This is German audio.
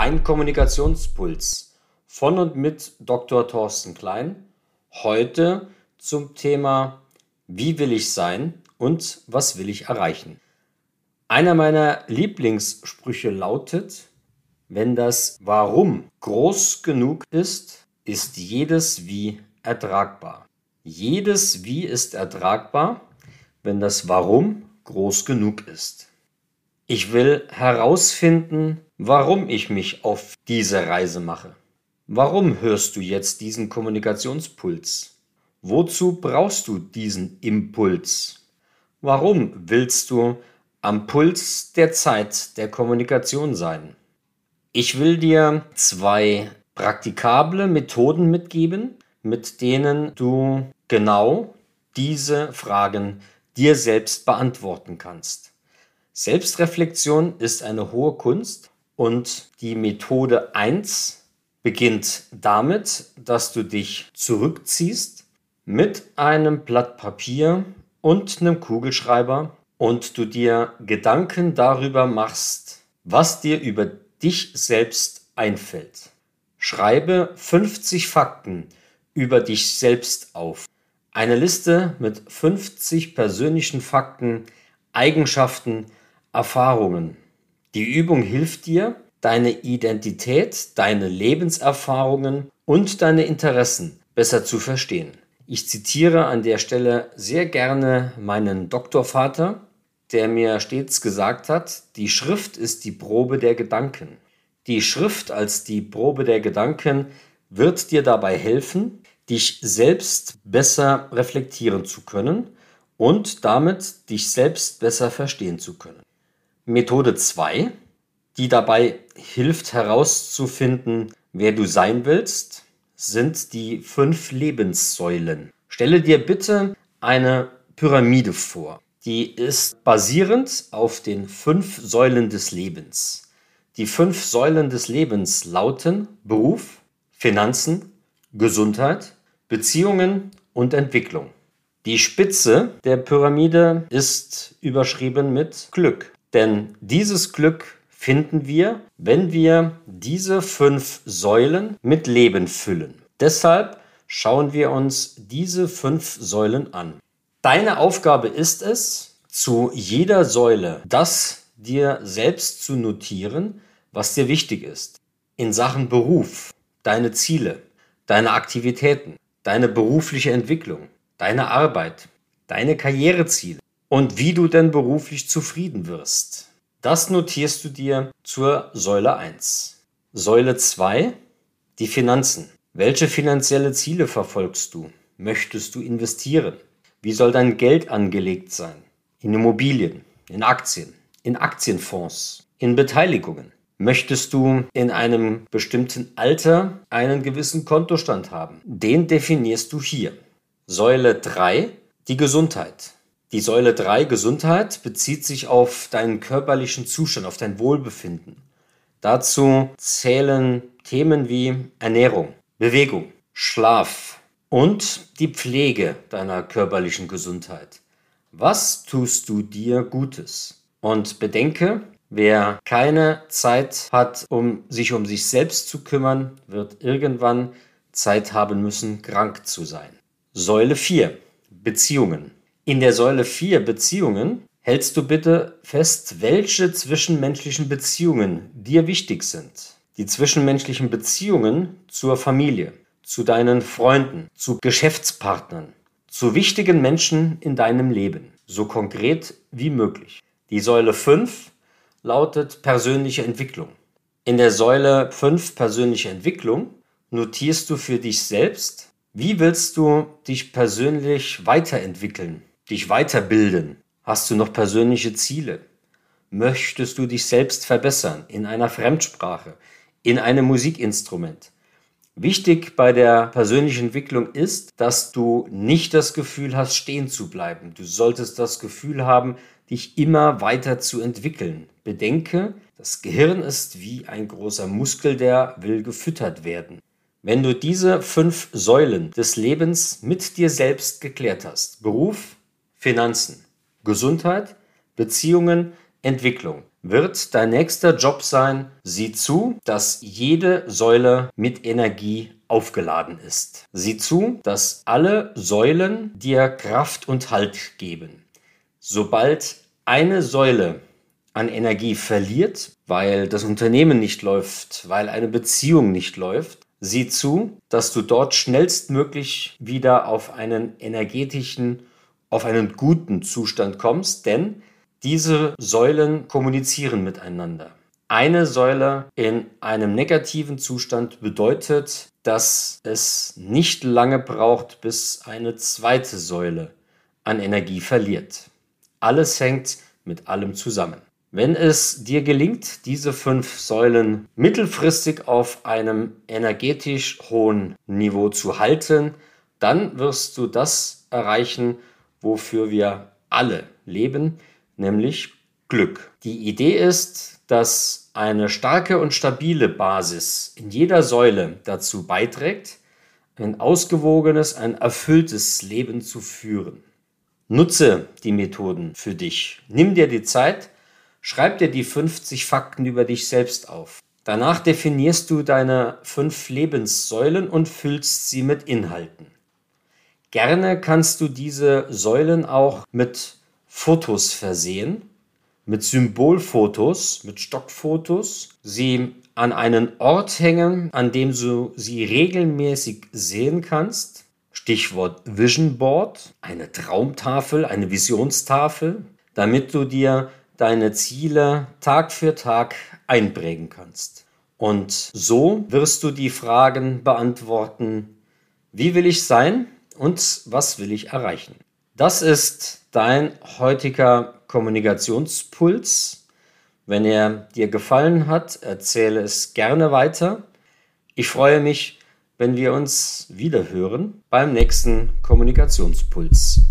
Dein Kommunikationspuls von und mit Dr. Thorsten Klein. Heute zum Thema Wie will ich sein und was will ich erreichen? Einer meiner Lieblingssprüche lautet, wenn das Warum groß genug ist, ist jedes Wie ertragbar. Jedes Wie ist ertragbar, wenn das Warum groß genug ist. Ich will herausfinden, warum ich mich auf diese Reise mache. Warum hörst du jetzt diesen Kommunikationspuls? Wozu brauchst du diesen Impuls? Warum willst du am Puls der Zeit der Kommunikation sein? Ich will dir zwei praktikable Methoden mitgeben, mit denen du genau diese Fragen dir selbst beantworten kannst. Selbstreflexion ist eine hohe Kunst und die Methode 1 beginnt damit, dass du dich zurückziehst mit einem Blatt Papier und einem Kugelschreiber und du dir Gedanken darüber machst, was dir über dich selbst einfällt. Schreibe 50 Fakten über dich selbst auf. Eine Liste mit 50 persönlichen Fakten, Eigenschaften, Erfahrungen. Die Übung hilft dir, deine Identität, deine Lebenserfahrungen und deine Interessen besser zu verstehen. Ich zitiere an der Stelle sehr gerne meinen Doktorvater, der mir stets gesagt hat, die Schrift ist die Probe der Gedanken. Die Schrift als die Probe der Gedanken wird dir dabei helfen, dich selbst besser reflektieren zu können und damit dich selbst besser verstehen zu können. Methode 2, die dabei hilft herauszufinden, wer du sein willst, sind die fünf Lebenssäulen. Stelle dir bitte eine Pyramide vor. Die ist basierend auf den fünf Säulen des Lebens. Die fünf Säulen des Lebens lauten Beruf, Finanzen, Gesundheit, Beziehungen und Entwicklung. Die Spitze der Pyramide ist überschrieben mit Glück. Denn dieses Glück finden wir, wenn wir diese fünf Säulen mit Leben füllen. Deshalb schauen wir uns diese fünf Säulen an. Deine Aufgabe ist es, zu jeder Säule das dir selbst zu notieren, was dir wichtig ist. In Sachen Beruf, deine Ziele, deine Aktivitäten, deine berufliche Entwicklung, deine Arbeit, deine Karriereziele und wie du denn beruflich zufrieden wirst. Das notierst du dir zur Säule 1. Säule 2, die Finanzen. Welche finanzielle Ziele verfolgst du? Möchtest du investieren? Wie soll dein Geld angelegt sein? In Immobilien, in Aktien, in Aktienfonds, in Beteiligungen. Möchtest du in einem bestimmten Alter einen gewissen Kontostand haben? Den definierst du hier. Säule 3, die Gesundheit. Die Säule 3, Gesundheit, bezieht sich auf deinen körperlichen Zustand, auf dein Wohlbefinden. Dazu zählen Themen wie Ernährung, Bewegung, Schlaf und die Pflege deiner körperlichen Gesundheit. Was tust du dir Gutes? Und bedenke, Wer keine Zeit hat, um sich um sich selbst zu kümmern, wird irgendwann Zeit haben müssen, krank zu sein. Säule 4. Beziehungen. In der Säule 4 Beziehungen hältst du bitte fest, welche zwischenmenschlichen Beziehungen dir wichtig sind. Die zwischenmenschlichen Beziehungen zur Familie, zu deinen Freunden, zu Geschäftspartnern, zu wichtigen Menschen in deinem Leben, so konkret wie möglich. Die Säule 5 lautet persönliche Entwicklung. In der Säule 5 persönliche Entwicklung notierst du für dich selbst, wie willst du dich persönlich weiterentwickeln, dich weiterbilden? Hast du noch persönliche Ziele? Möchtest du dich selbst verbessern in einer Fremdsprache, in einem Musikinstrument? Wichtig bei der persönlichen Entwicklung ist, dass du nicht das Gefühl hast, stehen zu bleiben. Du solltest das Gefühl haben, dich immer weiter zu entwickeln. Bedenke, das Gehirn ist wie ein großer Muskel, der will gefüttert werden. Wenn du diese fünf Säulen des Lebens mit dir selbst geklärt hast, Beruf, Finanzen, Gesundheit, Beziehungen, Entwicklung, wird dein nächster Job sein, sieh zu, dass jede Säule mit Energie aufgeladen ist. Sieh zu, dass alle Säulen dir Kraft und Halt geben. Sobald eine Säule an Energie verliert, weil das Unternehmen nicht läuft, weil eine Beziehung nicht läuft, sieh zu, dass du dort schnellstmöglich wieder auf einen energetischen, auf einen guten Zustand kommst, denn diese Säulen kommunizieren miteinander. Eine Säule in einem negativen Zustand bedeutet, dass es nicht lange braucht, bis eine zweite Säule an Energie verliert. Alles hängt mit allem zusammen. Wenn es dir gelingt, diese fünf Säulen mittelfristig auf einem energetisch hohen Niveau zu halten, dann wirst du das erreichen, wofür wir alle leben, nämlich Glück. Die Idee ist, dass eine starke und stabile Basis in jeder Säule dazu beiträgt, ein ausgewogenes, ein erfülltes Leben zu führen. Nutze die Methoden für dich. Nimm dir die Zeit, schreib dir die 50 Fakten über dich selbst auf. Danach definierst du deine fünf Lebenssäulen und füllst sie mit Inhalten. Gerne kannst du diese Säulen auch mit Fotos versehen, mit Symbolfotos, mit Stockfotos, sie an einen Ort hängen, an dem du sie regelmäßig sehen kannst. Stichwort Vision Board, eine Traumtafel, eine Visionstafel, damit du dir deine Ziele Tag für Tag einprägen kannst. Und so wirst du die Fragen beantworten, wie will ich sein und was will ich erreichen? Das ist dein heutiger Kommunikationspuls. Wenn er dir gefallen hat, erzähle es gerne weiter. Ich freue mich, wenn wir uns wieder hören beim nächsten Kommunikationspuls.